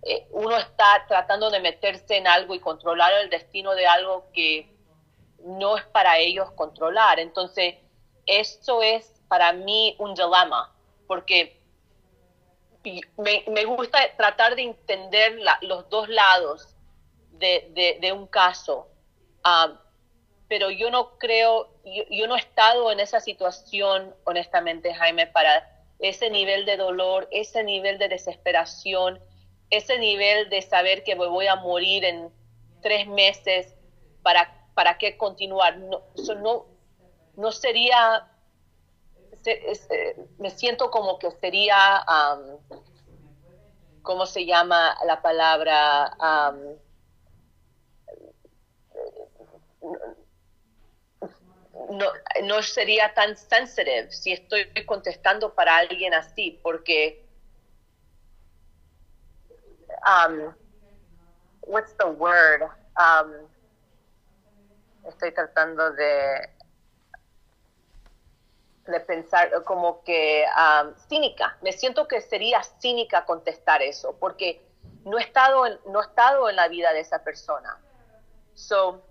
eh, uno está tratando de meterse en algo y controlar el destino de algo que no es para ellos controlar. Entonces, esto es para mí un dilema, porque me, me gusta tratar de entender los dos lados de, de- de un caso, Ah, pero yo no creo, yo, yo no he estado en esa situación, honestamente, Jaime, para ese nivel de dolor, ese nivel de desesperación, ese nivel de saber que me voy a morir en tres meses, ¿para, para qué continuar? No, no, no sería, eh, me siento como que sería, am, ¿cómo se llama la palabra? Am, no, no sería tan sensitive si estoy contestando para alguien así, porque um, what's the word? Um, estoy tratando de de pensar como que um, cínica. Me siento que sería cínica contestar eso, porque no he estado en, no he estado en la vida de esa persona. So,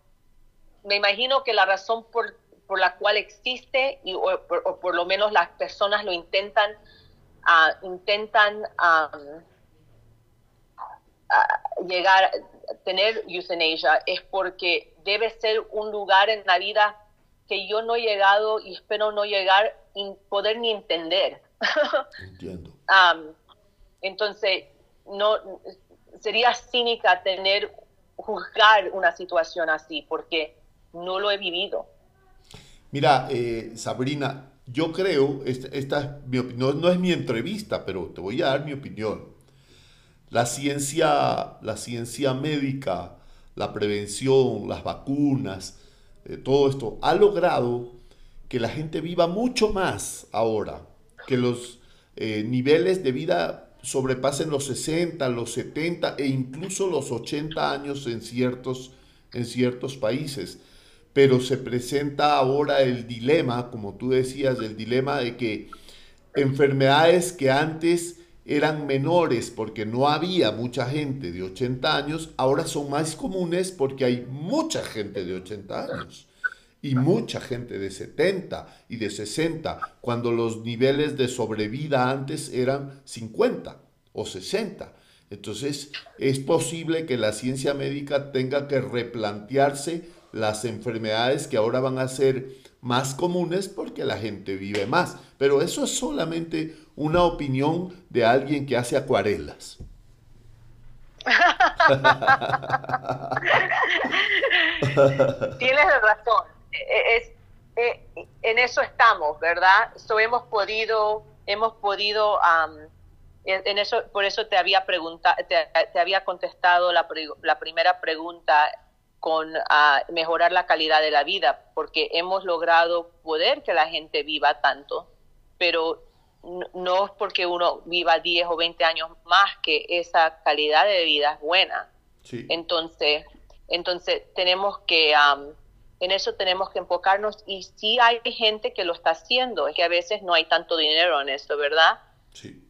me imagino que la razón por, por la cual existe, y, o, por- lo menos las personas lo intentan, ah, intentan am, ah, llegar tener euthanasia, es porque debe ser un lugar en la vida que yo no he llegado y espero no llegar y poder ni entender. Entiendo. Entonces, no sería cínica tener juzgar una situación así porque no lo he vivido. Mira, eh, Sabrina, yo creo, esta, esta es mi opinión, no es mi entrevista, pero te voy a dar mi opinión. La ciencia, la ciencia médica, la prevención, las vacunas, eh, todo esto ha logrado que la gente viva mucho más ahora, que los eh, niveles de vida sobrepasen los 60, los 70 e incluso los 80 años en ciertos, en ciertos países. Pero se presenta ahora el dilema, como tú decías, el dilema de que enfermedades que antes eran menores porque no había mucha gente de 80 años, ahora son más comunes porque hay mucha gente de 80 años y mucha gente de 70 y de 60, cuando los niveles de sobrevida antes eran 50 o 60. Entonces, es posible que la ciencia médica tenga que replantearse las enfermedades que ahora van a ser más comunes porque la gente vive más. Pero eso es solamente una opinión de alguien que hace acuarelas. Tienes razón. E, es, e, en eso estamos, ¿verdad? So, hemos podido, hemos podido, en eso, por eso te había pregunta, te, había contestado la, la primera pregunta con mejorar la calidad de la vida, porque hemos logrado poder que la gente viva tanto, pero no es porque uno viva 10 o 20 años más que esa calidad de vida es buena. Entonces, entonces tenemos que, en eso tenemos que enfocarnos y sí hay gente que lo está haciendo, es que a veces no hay tanto dinero en esto, ¿verdad? Sí.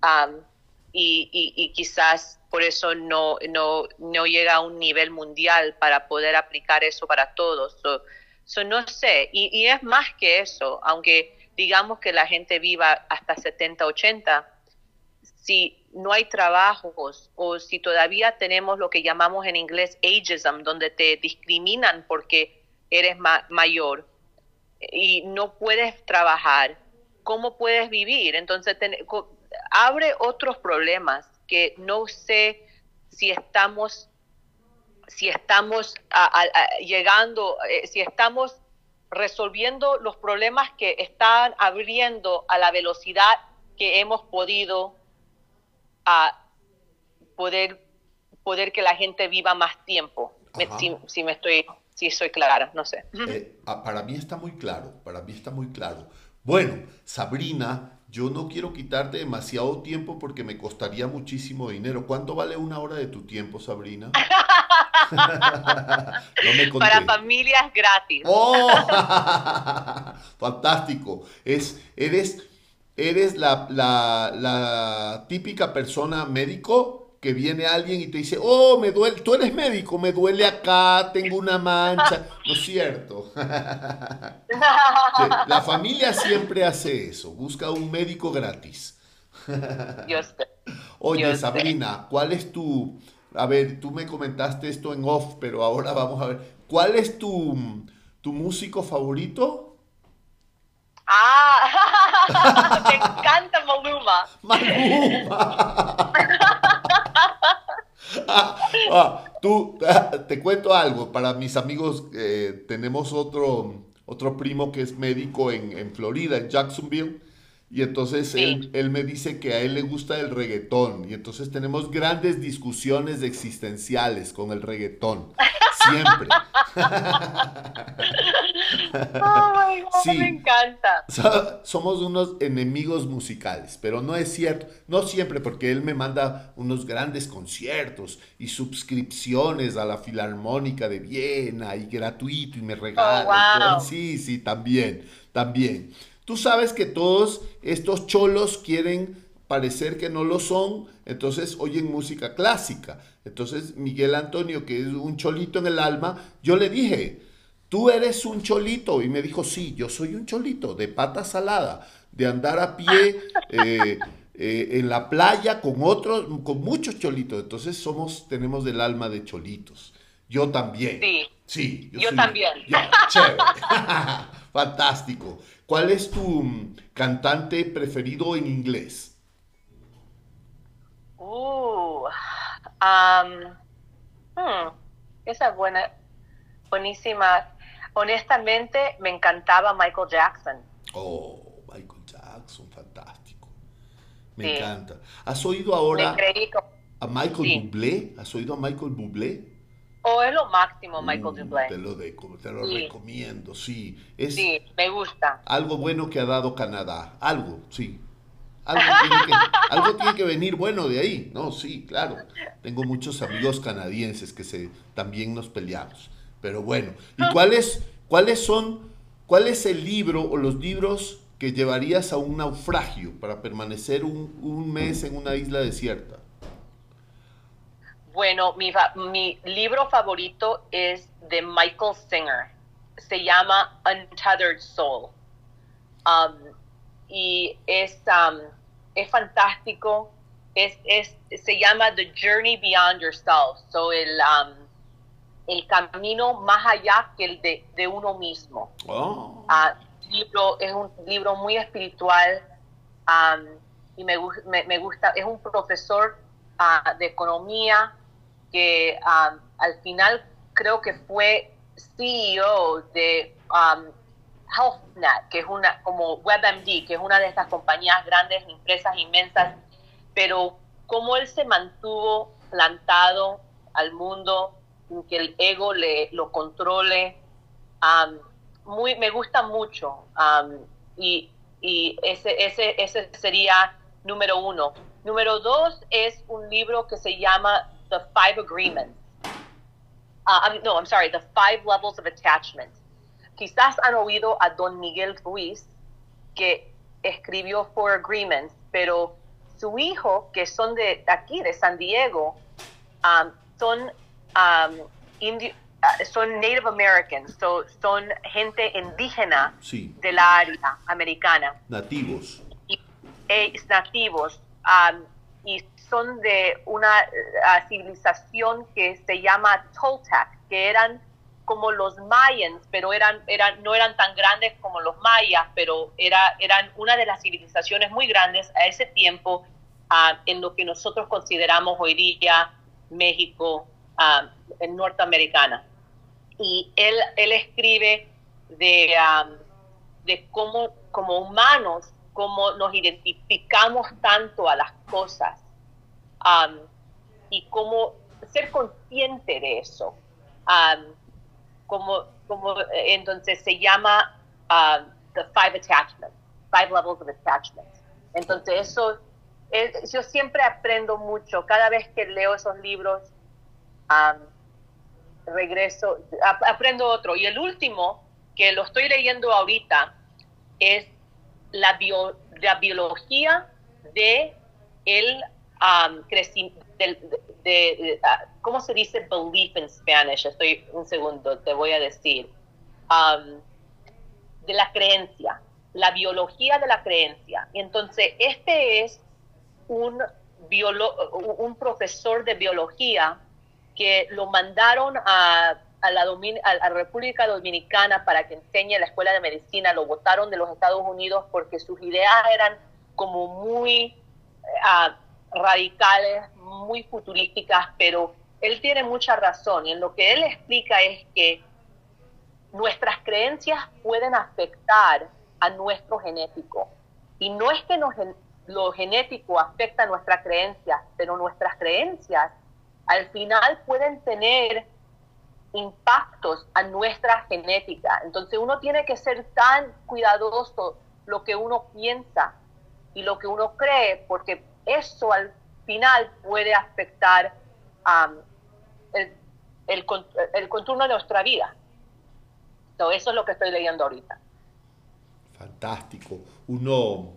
y, y, quizás por eso no, no, no llega a un nivel mundial para poder aplicar eso para todos. So, no sé, y, y es más que eso, aunque digamos que la gente viva hasta 70, 80, si no hay trabajos o si todavía tenemos lo que llamamos en inglés ageism, donde te discriminan porque eres mayor y no puedes trabajar, ¿cómo puedes vivir? Entonces abre otros problemas que no sé si estamos si estamos llegando, eh, si estamos resolviendo los problemas que están abriendo a la velocidad que hemos podido a poder poder que la gente viva más tiempo. Si, me estoy si soy clara no sé. Eh, para mí está muy claro para mí está muy claro. Bueno Sabrina yo no quiero quitarte demasiado tiempo porque me costaría muchísimo dinero. ¿Cuánto vale una hora de tu tiempo, Sabrina? Para familias gratis. ¡Oh! Fantástico. Es, eres eres la, la, típica persona médico que viene alguien y te dice, oh, me duele, tú eres médico, me duele acá, tengo una mancha. No es cierto. la familia siempre hace eso, busca un médico gratis. Oye, Sabrina, ¿cuál es tu, a ver, tú me comentaste esto en off, pero ahora vamos a ver. ¿Cuál es tu, tu músico favorito? Ah, me encanta Maluma. Maluma. Ah, ah, tú, te cuento algo. Para mis amigos, eh, tenemos otro, otro primo que es médico en, en Florida, en Jacksonville. Y entonces él, él, me dice que a él le gusta el reggaetón. Y entonces tenemos grandes discusiones existenciales con el reggaetón. Siempre. sí. me encanta. somos unos enemigos musicales, pero no es cierto. No siempre, porque él me manda unos grandes conciertos y suscripciones a la Filarmónica de Viena y gratuito y me regala. Oh, sí, sí, también, también. Tú sabes que todos estos cholos quieren parecer que no lo son, entonces oyen música clásica. Entonces Miguel Antonio, que es un cholito en el alma, yo le dije, tú eres un cholito. Y me dijo, sí, yo soy un cholito, de pata salada, de andar a pie eh, eh, en la playa con otros, con muchos cholitos. Entonces somos, tenemos del alma de cholitos. Yo también. Sí. Sí, yo, también. chévere. Fantástico. ¿Cuál es tu mm, cantante preferido en inglés? Uh, um, hmm, esa es buena, buenísima. Honestamente, me encantaba Michael Jackson. Oh, Michael Jackson, fantástico. Me encanta. ¿Has oído ahora a Michael Bublé? ¿Has oído a Michael Bublé? Oh, es lo máximo, Michael mm, Bublé. Te lo, te lo recomiendo, sí. Es sí, me gusta. Algo bueno que ha dado Canadá. Algo, sí. Algo tiene, que, algo tiene que venir bueno de ahí. No, sí, claro. Tengo muchos amigos canadienses que se, también nos peleamos. Pero bueno, ¿y cuáles, cuáles son, cuál es el libro o los libros que llevarías a un naufragio para permanecer un, un mes en una isla desierta? Bueno, mi, mi libro favorito es de Michael Singer. Se llama Untethered Soul. Um, y es, um, es fantástico. Es, es, se llama The Journey Beyond Yourself. So el, um, el camino más allá que el de, de uno mismo. Oh, Ah, libro, es un libro muy espiritual am, y me, me, me gusta, es un profesor ah, de economía que am, al final creo que fue CEO de um, HealthNet, que es una como WebMD, que es una de estas compañías grandes, empresas inmensas, pero cómo él se mantuvo plantado al mundo, sin que el ego le lo controle, um, muy, me gusta mucho um, y, y ese, ese, ese sería número uno. Número dos es un libro que se llama The Five Agreements. Uh, I'm- no, I'm sorry, The Five Levels of Attachment. Quizás han oído a Don Miguel Ruiz, que escribió Four Agreements, pero su hijo, que son de aquí, de San Diego, um, son, um, uh, son Native Americans, so- son gente indígena sí, de la área americana nativos. y es nativos um, y son de una uh, civilización que se llama Toltec, que eran como los mayans, pero eran, eran, no eran tan grandes como los mayas, pero era, eran una de las civilizaciones muy grandes a ese tiempo ah, en lo que nosotros consideramos hoy día México, en norteamericana. Y él, él escribe de, ah, de cómo como humanos, cómo nos identificamos tanto a las cosas y cómo ser consciente de eso. Como, como, eh, entonces se llama The Five Attachments, Five Levels of Attachment. Entonces eso, es- yo siempre aprendo mucho, cada vez que leo esos libros, regreso, ap- aprendo otro. Y el último, que lo estoy leyendo ahorita, es la, bio- la biología de el um, del- de, de- ah, ¿cómo se dice belief en Spanish? Estoy un segundo, te voy a decir. Um, de la creencia, la biología de la creencia. Y entonces, este es un, biolo- un profesor de biología que lo mandaron a, a la, Domin- a la República Dominicana para que enseñe en la escuela de medicina, lo votaron de los Estados Unidos porque sus ideas eran como muy ah, radicales, muy futurísticas, pero él tiene mucha razón y en lo que él explica es que nuestras creencias pueden afectar a nuestro genético. Y no es que nos lo genético afecta a nuestras creencias, pero nuestras creencias al final pueden tener impactos a nuestra genética. Entonces uno tiene que ser tan cuidadoso lo que uno piensa y lo que uno cree, porque eso al final puede afectar el, el, con- el contorno de nuestra vida. So, eso es lo que estoy leyendo ahorita. Fantástico. Uno,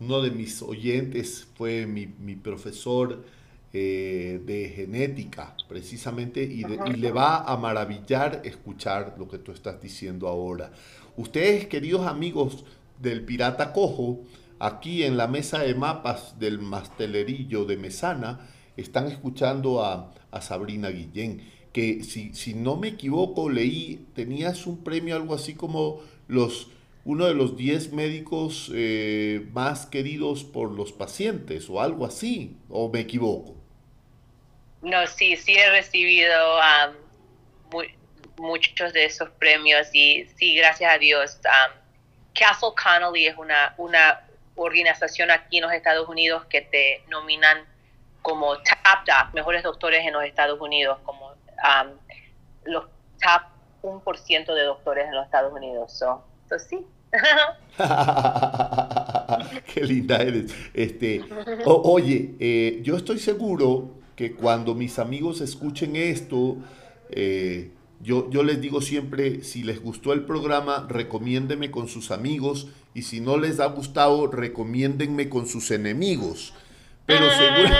uno de mis oyentes fue mi, mi profesor eh, de genética, precisamente, y, de- y le va a maravillar escuchar lo que tú estás diciendo ahora. Ustedes, queridos amigos del Pirata Cojo, aquí en la mesa de mapas del mastelerillo de Mesana, están escuchando a, a Sabrina Guillén, que si, si no me equivoco, leí, tenías un premio algo así como los uno de los 10 médicos eh, más queridos por los pacientes o algo así, o me equivoco. No, sí, sí he recibido um, mu- muchos de esos premios y sí, gracias a Dios. um, Castle Connolly es una, una organización aquí en los Estados Unidos que te nominan como top doc, mejores doctores en los Estados Unidos, como um, los top 1% de doctores en los Estados Unidos. So, so sí. Qué linda eres. Este, oye, eh, yo estoy seguro que cuando mis amigos escuchen esto, eh, Yo, yo les digo siempre, si les gustó el programa, recomiéndeme con sus amigos y si no les ha gustado, recomiéndenme con sus enemigos. Pero seguro,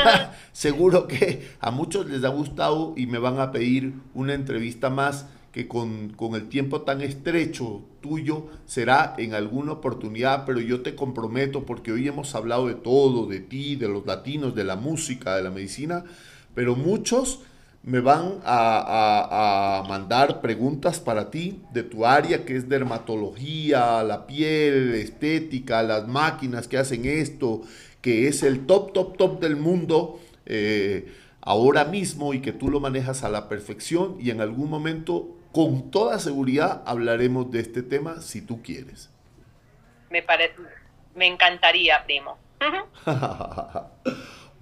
seguro que a muchos les ha gustado y me van a pedir una entrevista más que con, con, el tiempo tan estrecho tuyo será en alguna oportunidad, pero yo te comprometo porque hoy hemos hablado de todo, de ti, de los latinos, de la música, de la medicina, pero muchos me van a, a, a, mandar preguntas para ti de tu área que es dermatología, la piel, estética, las máquinas que hacen esto, que es el top, top, top del mundo eh, ahora mismo y que tú lo manejas a la perfección y en algún momento con toda seguridad hablaremos de este tema si tú quieres. Me, me encantaría, primo.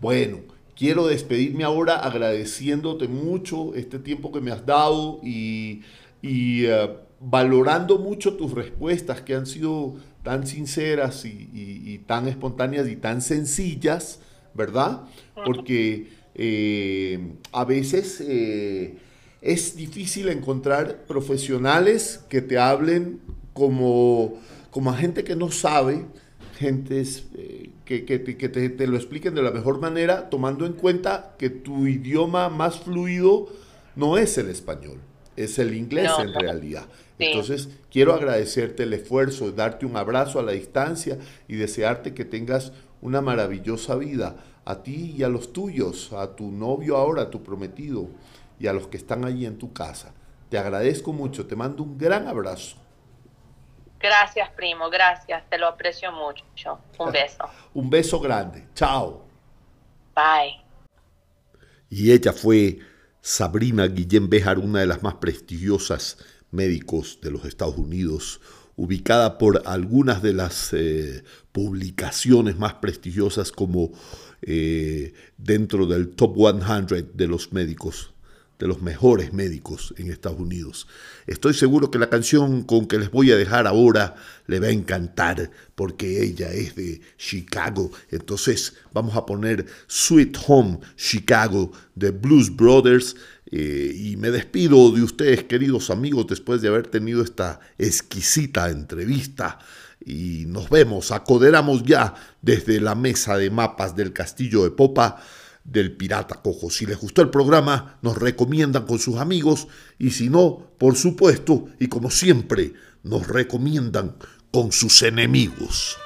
bueno, quiero despedirme ahora agradeciéndote mucho este tiempo que me has dado y, uh, valorando mucho tus respuestas que han sido tan sinceras y, tan espontáneas y tan sencillas, ¿verdad? Porque eh, a veces eh, es difícil encontrar profesionales que te hablen como, como a gente que no sabe, gentes eh, que, que, que te, te, lo expliquen de la mejor manera, tomando en cuenta que tu idioma más fluido no es el español, es el inglés no, en no. realidad. Sí. Entonces, quiero agradecerte el esfuerzo, darte un abrazo a la distancia y desearte que tengas una maravillosa vida a ti y a los tuyos, a tu novio ahora, a tu prometido y a los que están allí en tu casa. Te agradezco mucho, te mando un gran abrazo. Gracias, primo, gracias, te lo aprecio mucho. Un beso. un beso grande. Chao. Bye. Y ella fue Sabrina Guillén Bejar, una de las más prestigiosas médicos de los Estados Unidos, ubicada por algunas de las eh, publicaciones más prestigiosas como eh, dentro del top 100 de los médicos de los mejores médicos en Estados Unidos. Estoy seguro que la canción con que les voy a dejar ahora le va a encantar porque ella es de Chicago. Entonces vamos a poner Sweet Home Chicago de Blues Brothers. Eh, y me despido de ustedes, queridos amigos, después de haber tenido esta exquisita entrevista. Y nos vemos, acoderamos ya desde la mesa de mapas del Castillo de Popa del Pirata Cojo. Si les gustó el programa, nos recomiendan con sus amigos y si no, por supuesto, y como siempre, nos recomiendan con sus enemigos.